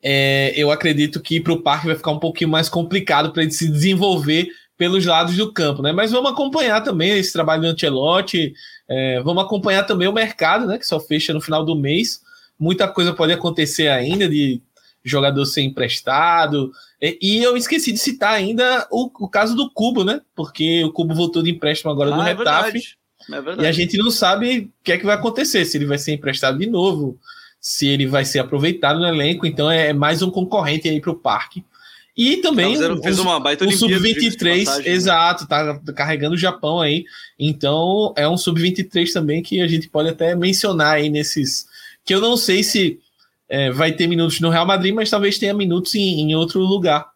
É, eu acredito que para o Parque vai ficar um pouquinho mais complicado para ele se desenvolver pelos lados do campo, né? Mas vamos acompanhar também esse trabalho do Ancelotti, é, vamos acompanhar também o mercado, né? Que só fecha no final do mês. Muita coisa pode acontecer ainda de jogador ser emprestado. E, e eu esqueci de citar ainda o, o, caso do Cubo, né? Porque o Cubo voltou de empréstimo agora ah, do é Retafe. É e a gente não sabe o que é que vai acontecer, se ele vai ser emprestado de novo, se ele vai ser aproveitado no elenco. Então é mais um concorrente aí para o parque. E também o, fez uma baita o sub-23, né? exato, tá carregando o Japão aí. Então é um sub-23 também que a gente pode até mencionar aí nesses. Que eu não sei se é, vai ter minutos no Real Madrid, mas talvez tenha minutos em, em outro lugar.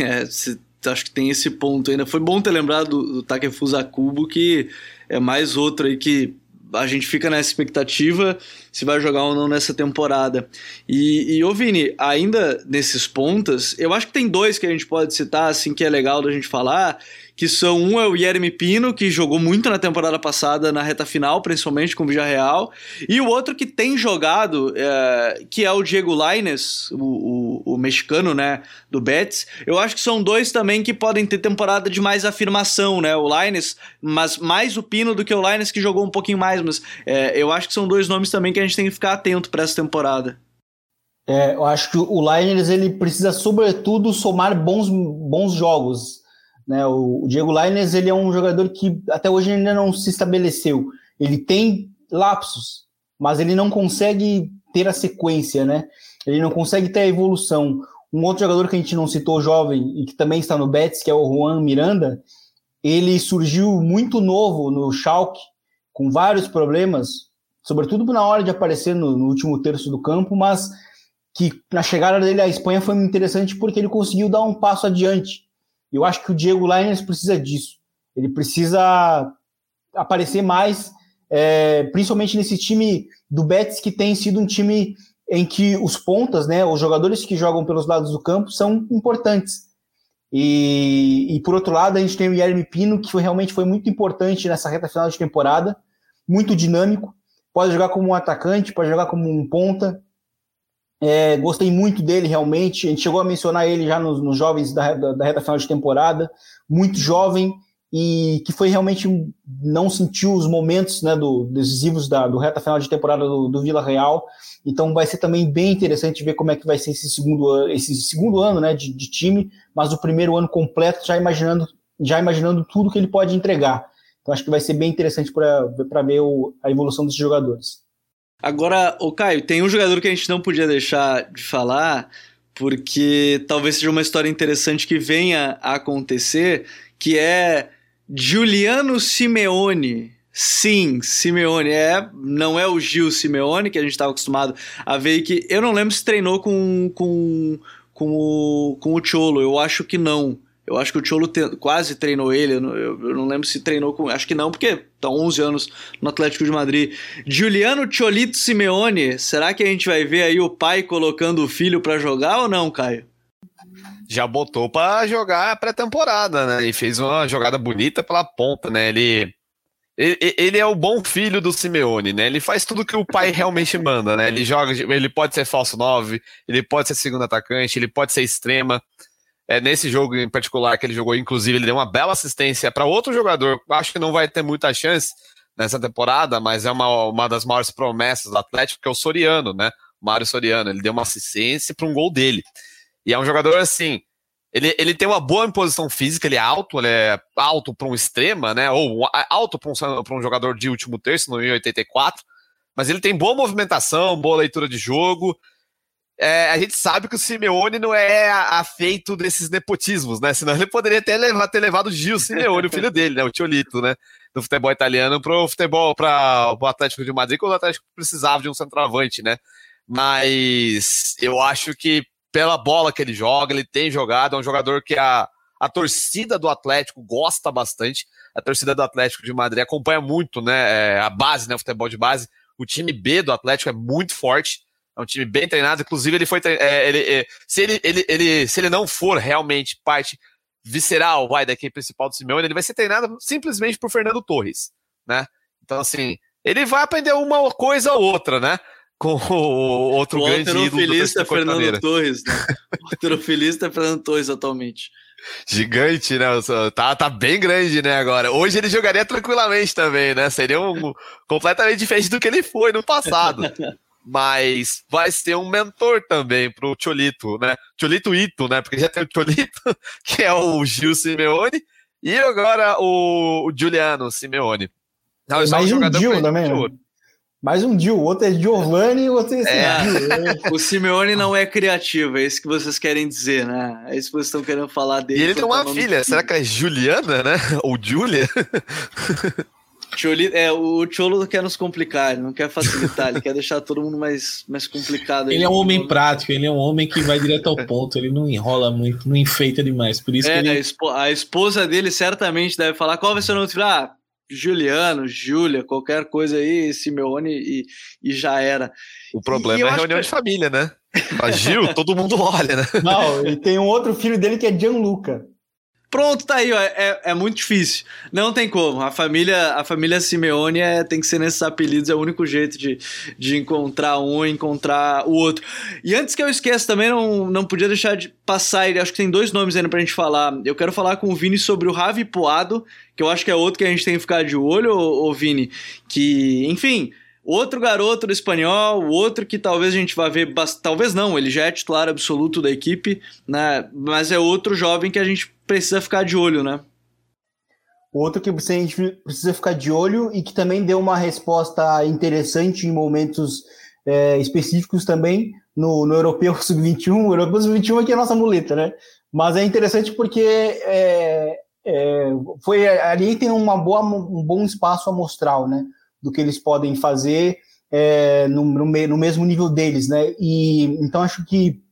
É, se, acho que tem esse ponto ainda. Foi bom ter lembrado do, do Takefusa Kubo, que é mais outro aí que a gente fica nessa expectativa se vai jogar ou não nessa temporada. E, e ô Vini, ainda nesses pontas, eu acho que tem dois que a gente pode citar, assim, que é legal da gente falar, que são um é o Yeremy Pino, que jogou muito na temporada passada na reta final, principalmente com o Villarreal, e o outro que tem jogado, é, que é o Diego Laines, o, o, o, mexicano, né, do Betis. Eu acho que são dois também que podem ter temporada de mais afirmação, né, o Laines, mas mais o Pino do que o Laines que jogou um pouquinho mais, mas é, eu acho que são dois nomes também que a gente tem que ficar atento para essa temporada. É, eu acho que o Liners ele precisa sobretudo somar bons, bons jogos né? O, Diego Lainez ele é um jogador que até hoje ainda não se estabeleceu. Ele tem lapsos, mas ele não consegue ter a sequência, né? Ele não consegue ter a evolução. Um outro jogador que a gente não citou jovem e que também está no Betis, que é o Juan Miranda, ele surgiu muito novo no Schalke, com vários problemas, sobretudo na hora de aparecer no, no último terço do campo, mas que na chegada dele à Espanha foi muito interessante porque ele conseguiu dar um passo adiante. Eu acho que o Diego Lainez precisa disso. Ele precisa aparecer mais, é, principalmente nesse time do Betis, que tem sido um time em que os pontas, né, os jogadores que jogam pelos lados do campo, são importantes. E, e por outro lado, a gente tem o Yeremy Pino, que foi, realmente foi muito importante nessa reta final de temporada, muito dinâmico, pode jogar como um atacante, pode jogar como um ponta, é, gostei muito dele, realmente. A gente chegou a mencionar ele já nos, nos jovens da, da, da, reta final de temporada. Muito jovem e que foi realmente não sentiu os momentos né, do, decisivos da, do reta final de temporada do, do Vila Real. Então vai ser também bem interessante ver como é que vai ser esse segundo, esse segundo ano né, de, de time, mas o primeiro ano completo, já imaginando, já imaginando tudo que ele pode entregar. Então acho que vai ser bem interessante para ver o, a evolução desses jogadores. Agora, o Caio, tem um jogador que a gente não podia deixar de falar, porque talvez seja uma história interessante que venha a acontecer, que é Giuliano Simeone. Sim, Simeone é, não é o Gil Simeone que a gente estava acostumado a ver que eu não lembro se treinou com com com o com o Cholo, eu acho que não. Eu acho que o Cholo te, quase treinou ele, eu não, eu não, lembro se treinou com, acho que não, porque tá 11 anos no Atlético de Madrid. Juliano Cholito Simeone, será que a gente vai ver aí o pai colocando o filho para jogar ou não, Caio? Já botou para jogar a pré-temporada, né? E fez uma jogada bonita pela ponta, né? Ele ele é o bom filho do Simeone, né? Ele faz tudo que o pai realmente manda, né? Ele joga, ele pode ser falso 9, ele pode ser segundo atacante, ele pode ser extrema. É, nesse jogo em particular que ele jogou, inclusive, ele deu uma bela assistência para outro jogador. Acho que não vai ter muita chance nessa temporada, mas é uma, uma das maiores promessas do Atlético, que é o Soriano, né? Mário Soriano. Ele deu uma assistência para um gol dele. E é um jogador assim ele, ele tem uma boa imposição física, ele é alto, ele é alto para um extrema, né? Ou alto para um, um jogador de último terço, no 1,84. Mas ele tem boa movimentação, boa leitura de jogo. É, a gente sabe que o Simeone não é afeito desses nepotismos, né? Senão ele poderia ter levado, ter levado o Gil Simeone, o filho dele, né? O Tiolito, né? Do futebol italiano para o futebol, para o Atlético de Madrid, quando o Atlético precisava de um centroavante, né? Mas eu acho que pela bola que ele joga, ele tem jogado, é um jogador que a, a torcida do Atlético gosta bastante, a torcida do Atlético de Madrid acompanha muito, né, é, a base, né, o futebol de base, o time B do Atlético é muito forte, é um time bem treinado, inclusive ele foi, é, ele, é, se, ele, ele, ele, se ele não for realmente parte visceral, vai, da equipe principal do Simeone, ele vai ser treinado simplesmente por Fernando Torres, né, então assim, ele vai aprender uma coisa ou outra, né, com o outro o grande ídolo é Fernando Torres, né? O alterofilista é Fernando Torres atualmente. Gigante, né? Tá, tá bem grande, né, agora. Hoje ele jogaria tranquilamente também, né? Seria um completamente diferente do que ele foi no passado. Mas vai ser um mentor também pro Cholito, né? Cholito Ito, né? Porque já tem o Cholito, que é o Gil Simeone, e agora o, o Juliano Simeone. Não, Mais um Gil também, né? Mais um Gil, o outro é Giovanni e o outro é, é O Simeone não é criativo, é isso que vocês querem dizer, né? É isso que vocês estão querendo falar dele. E ele tem uma filha, será que é Juliana, né? Ou Julia? Choli, é, o Cholo quer nos complicar, ele não quer facilitar, ele quer deixar todo mundo mais, mais complicado. Ele é um homem prático, ele é um homem que vai direto ao ponto, ele não enrola muito, não enfeita demais. Por isso é, que ele... a, esposa dele certamente deve falar: qual vai ser o nome do filho? Ah, Juliano, Júlia, qualquer coisa aí, Simeone e, e já era. O problema e, é a reunião que... de família, né? Mas Gil, todo mundo olha, né? Não, e tem um outro filho dele que é Gianluca. Pronto, tá aí, ó. É, é muito difícil. Não tem como. A família, a família Simeone é, tem que ser nesses apelidos, é o único jeito de, de encontrar um e encontrar o outro. E antes que eu esqueça, também não, não podia deixar de passar, acho que tem dois nomes ainda pra gente falar. Eu quero falar com o Vini sobre o Ravi Poado, que eu acho que é outro que a gente tem que ficar de olho, ô, ô Vini. Que, enfim, Outro garoto do espanhol, outro que talvez a gente vá ver, talvez não, ele já é titular absoluto da equipe, né? Mas é outro jovem que a gente precisa ficar de olho, né? Outro que a gente precisa ficar de olho e que também deu uma resposta interessante em momentos é, específicos também no, no Europeu Sub-21. O Europeu Sub-21 aqui é a nossa muleta, né? Mas é interessante porque é, é, foi ali tem uma boa, um bom espaço amostral, né? Do que eles podem fazer é, no, no, no, mesmo nível deles, né? E então acho que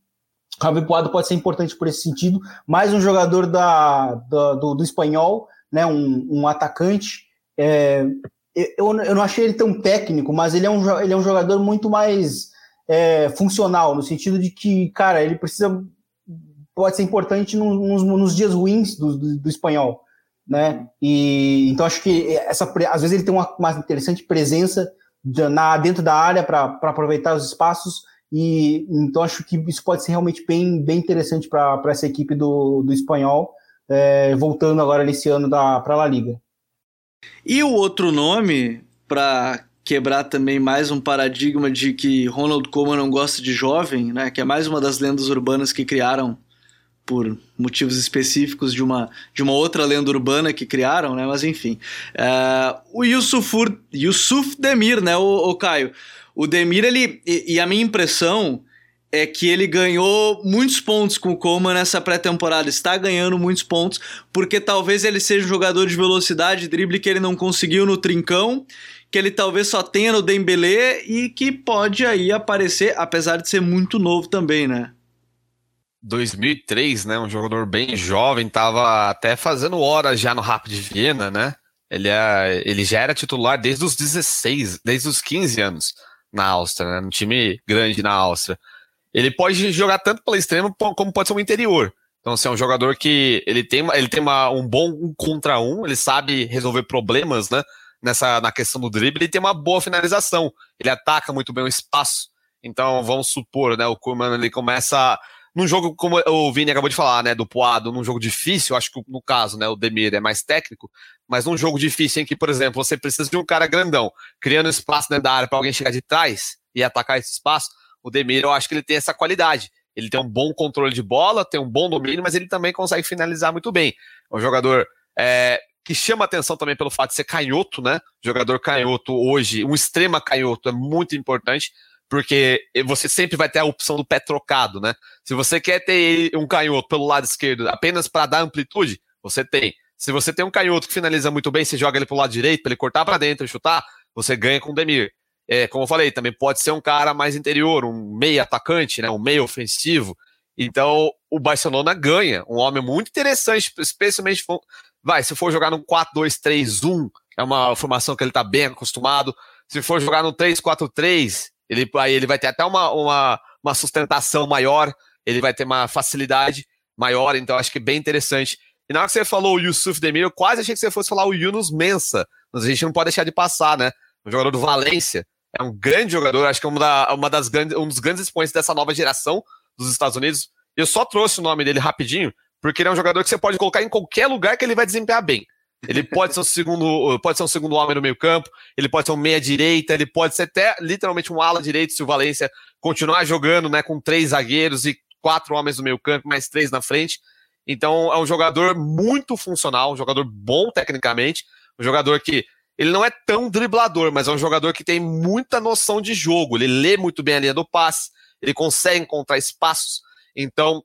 Javi Puado pode ser importante por esse sentido. Mais um jogador da, da do, do, espanhol, né? Um, um atacante. É, eu, eu não achei ele tão técnico, mas ele é um, ele é um jogador muito mais é, funcional, no sentido de que, cara, ele precisa. Pode ser importante nos, nos dias ruins do, do, do espanhol né? E então acho que essa às vezes ele tem uma, uma interessante presença de, na dentro da área para aproveitar os espaços e então acho que isso pode ser realmente bem, bem interessante para essa equipe do, do espanhol é, voltando agora nesse ano para a Liga. E o outro nome para quebrar também mais um paradigma de que Ronald Koeman não gosta de jovem, né? Que é mais uma das lendas urbanas que criaram por motivos específicos de uma, de uma outra lenda urbana que criaram, né? Mas enfim. Uh, o Yusufur, Yusuf Demir, né, o, o Caio? O Demir, ele. E, e, a minha impressão é que ele ganhou muitos pontos com o Coleman nessa pré-temporada, está ganhando muitos pontos, porque talvez ele seja um jogador de velocidade, drible que ele não conseguiu no trincão, que ele talvez só tenha no Dembélé e que pode aí aparecer, apesar de ser muito novo também, né? 2003, né, um jogador bem jovem, tava até fazendo horas já no Rapid Viena, né? Ele, é, ele já era titular desde os 16, desde os 15 anos na Áustria, né? Um time grande na Áustria. Ele pode jogar tanto pela extrema como pode ser um interior. Então, assim, é um jogador que ele tem, ele tem uma, um bom um contra um, ele sabe resolver problemas, né? Nessa, na questão do drible, ele tem uma boa finalização. Ele ataca muito bem o espaço. Então, vamos supor, né? O Kurman ele começa num jogo, como o Vini acabou de falar, né, do Poado, num jogo difícil, acho que no caso, né, o Demir é mais técnico, mas num jogo difícil em que, por exemplo, você precisa de um cara grandão, criando espaço dentro da área para alguém chegar de trás e atacar esse espaço, o Demir, eu acho que ele tem essa qualidade. Ele tem um bom controle de bola, tem um bom domínio, mas ele também consegue finalizar muito bem. É um jogador é, que chama atenção também pelo fato de ser canhoto, né? Jogador canhoto hoje, um extrema canhoto é muito importante porque você sempre vai ter a opção do pé trocado, né? Se você quer ter um canhoto pelo lado esquerdo apenas para dar amplitude, você tem. Se você tem um canhoto que finaliza muito bem, você joga ele pro lado direito para ele cortar para dentro e chutar, você ganha com o Demir. É, como eu falei, também pode ser um cara mais interior, um meio atacante, né? Um meio ofensivo. Então, o Barcelona ganha, um homem muito interessante, especialmente vai, se for jogar no 4-2-3-1, é uma formação que ele está bem acostumado. Se for jogar no 3-4-3, ele, aí ele vai ter até uma, uma, uma sustentação maior, ele vai ter uma facilidade maior, então acho que é bem interessante. E na hora que você falou o Yusuf Demir, eu quase achei que você fosse falar o Yunus Mensa, mas a gente não pode deixar de passar, né? O jogador do Valência, é um grande jogador, acho que é uma, da, uma das grandes, um dos grandes expoentes dessa nova geração dos Estados Unidos. Eu só trouxe o nome dele rapidinho, porque ele é um jogador que você pode colocar em qualquer lugar que ele vai desempenhar bem. Ele pode ser um segundo, pode ser um segundo homem no meio campo, ele pode ser um meia direita, ele pode ser até literalmente um ala direito se o Valência continuar jogando, né, com três zagueiros e quatro homens no meio campo, mais três na frente. Então é um jogador muito funcional, um jogador bom tecnicamente, um jogador que ele não é tão driblador, mas é um jogador que tem muita noção de jogo, ele lê muito bem a linha do passe, ele consegue encontrar espaços. Então,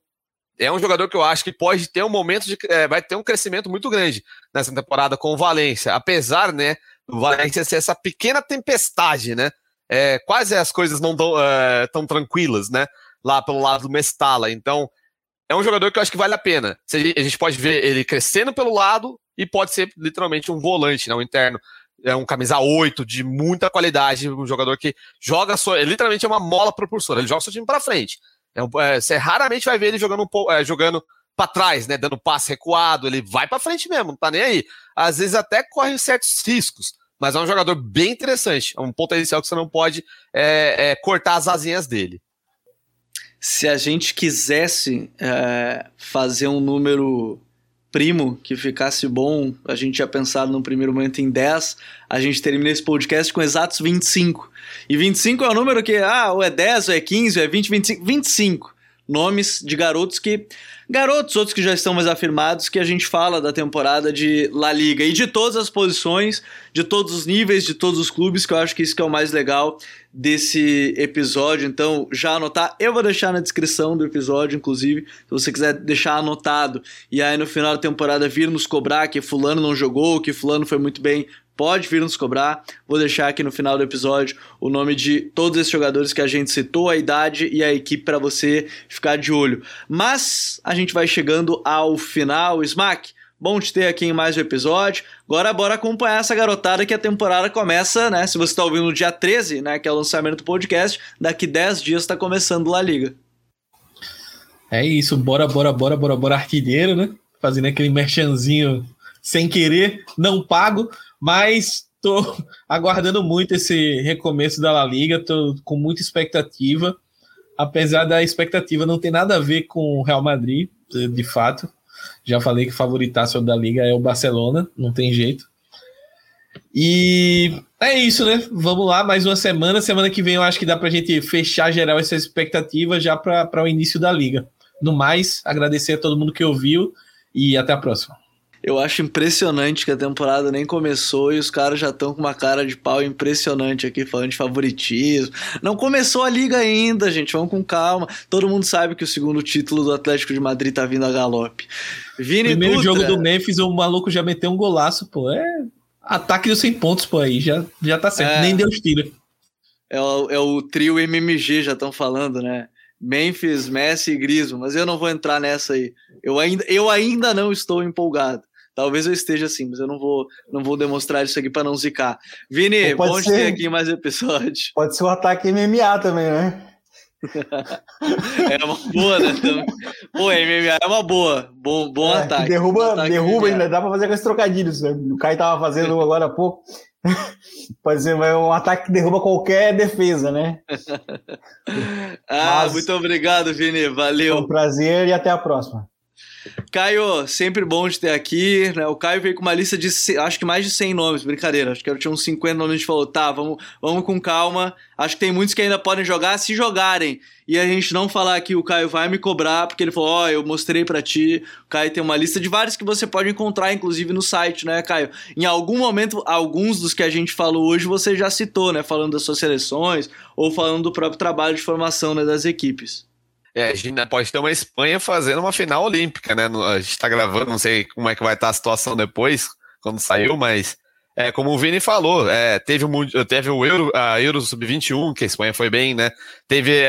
é um jogador que eu acho que pode ter um momento de. É, vai ter um crescimento muito grande nessa temporada com o Valência. Apesar, né, do Valência ser essa pequena tempestade, né? É, quase as coisas não tão, é, tão tranquilas, né? Lá pelo lado do Mestala. Então, é um jogador que eu acho que vale a pena. A gente pode ver ele crescendo pelo lado e pode ser literalmente um volante, né? Um interno. É um camisa 8 de muita qualidade, um jogador que joga só, literalmente é uma mola propulsora, ele joga seu time para frente. É um, é, você raramente vai ver ele jogando, um, é, jogando para trás, né? Dando passe recuado. Ele vai para frente mesmo, não tá nem aí. Às vezes até corre certos riscos. Mas é um jogador bem interessante. É um potencial que você não pode é, é, cortar as asinhas dele. Se a gente quisesse é, fazer um número primo que ficasse bom, a gente tinha pensado no primeiro momento em 10, a gente termina esse podcast com exatos 25. E 25 é o número que, ah, ou é 10, ou é 15, ou é 20, 25, 25 nomes de garotos que. Garotos, outros que já estão mais afirmados, que a gente fala da temporada de La Liga e de todas as posições, de todos os níveis, de todos os clubes, que eu acho que isso que é o mais legal desse episódio. Então, já anotar, eu vou deixar na descrição do episódio, inclusive, se você quiser deixar anotado. E aí no final da temporada vir nos cobrar que fulano não jogou, que fulano foi muito bem pode vir nos cobrar. Vou deixar aqui no final do episódio o nome de todos esses jogadores que a gente citou, a idade e a equipe para você ficar de olho. Mas a gente vai chegando ao final, Smack. Bom te ter aqui em mais um episódio. Agora bora acompanhar essa garotada que a temporada começa, né? Se você está ouvindo no dia 13, né, que é o lançamento do podcast, daqui 10 dias está começando a liga. É isso, bora, bora, bora, bora, bora artilheiro, né? Fazendo aquele merchanzinho sem querer, não pago. Mas estou aguardando muito esse recomeço da La Liga, estou com muita expectativa, apesar da expectativa não ter nada a ver com o Real Madrid, de fato. Já falei que o favoritaço da Liga é o Barcelona, não tem jeito. E é isso, né? Vamos lá, mais uma semana. Semana que vem eu acho que dá para a gente fechar geral essa expectativa já para o início da Liga. No mais, agradecer a todo mundo que ouviu e até a próxima. Eu acho impressionante que a temporada nem começou e os caras já estão com uma cara de pau impressionante aqui, falando de favoritismo. Não começou a liga ainda, gente, vamos com calma. Todo mundo sabe que o segundo título do Atlético de Madrid tá vindo a galope. Vini Primeiro Dutra, jogo do Memphis, o maluco já meteu um golaço, pô. É ataque dos 100 pontos, pô, aí já, já tá certo. É, Nem deu os tiros. É o, é o trio MMG, já estão falando, né? Memphis, Messi e Griezmann, mas eu não vou entrar nessa aí. Eu ainda, eu ainda não estou empolgado. Talvez eu esteja assim, mas eu não vou, não vou demonstrar isso aqui para não zicar. Vini, bom ser, ter aqui mais episódio. Pode ser o um ataque MMA também, né? é uma boa, né? Pô, MMA é uma boa. Bom, bom é, ataque. Derruba, ataque derruba ainda dá para fazer com esse trocadilhos. Né? O Caio tava fazendo agora há pouco. Pode ser um ataque que derruba qualquer defesa, né? ah, Mas, muito obrigado, Vini. Valeu. Foi um prazer e até a próxima. Caio, sempre bom de ter aqui, né? O Caio veio com uma lista de, acho que mais de 100 nomes, brincadeira. Acho que tinha uns 50 nomes, a gente falou, tá, vamos, vamos com calma. Acho que tem muitos que ainda podem jogar, se jogarem. E a gente não falar que o Caio vai me cobrar, porque ele falou, ó, oh, eu mostrei para ti. O Caio tem uma lista de vários que você pode encontrar, inclusive no site, né, Caio? Em algum momento, alguns dos que a gente falou hoje, você já citou, né? Falando das suas seleções, ou falando do próprio trabalho de formação né, das equipes. É, a gente pode ter uma Espanha fazendo uma final olímpica, né? A gente tá gravando, não sei como é que vai estar a situação depois, quando saiu, mas é, como o Vini falou, é, teve, o, teve o Euro, a Euro Sub-21, que a Espanha foi bem, né? Teve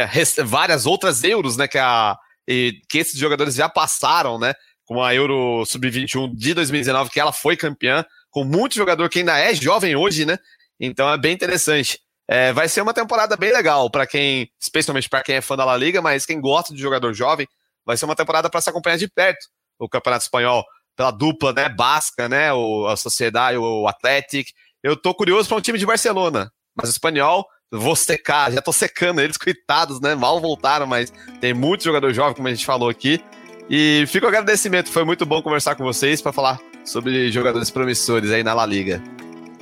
várias outras Euros, né? Que, a, e, que esses jogadores já passaram, né? Com a Euro Sub-21 de 2019, que ela foi campeã, com muito jogador que ainda é jovem hoje, né? Então é bem interessante. É, vai ser uma temporada bem legal para quem, especialmente para quem é fã da La Liga, mas quem gosta de jogador jovem, vai ser uma temporada para se acompanhar de perto. O Campeonato Espanhol, pela dupla, né, basca, né, o, a Sociedade, o Athletic. Eu tô curioso para um time de Barcelona, mas o espanhol, vou secar, já tô secando eles, coitados, né, mal voltaram, mas tem muito jogador jovem, como a gente falou aqui. E fica o agradecimento, foi muito bom conversar com vocês para falar sobre jogadores promissores aí na La Liga.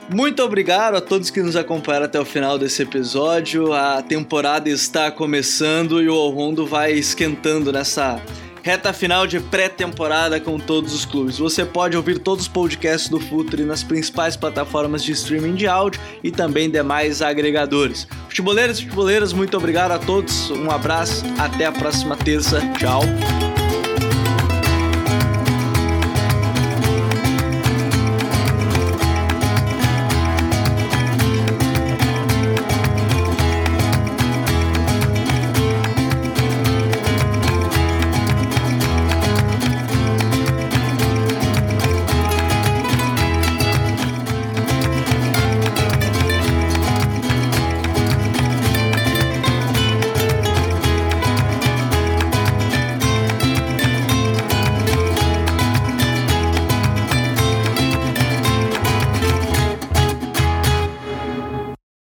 Muito obrigado a todos que nos acompanharam até o final desse episódio. A temporada está começando e o Rondo vai esquentando nessa reta final de pré-temporada com todos os clubes. Você pode ouvir todos os podcasts do Futre nas principais plataformas de streaming de áudio e também demais agregadores. Futeboleiros e futeboleiras, muito obrigado a todos. Um abraço, até a próxima terça. Tchau.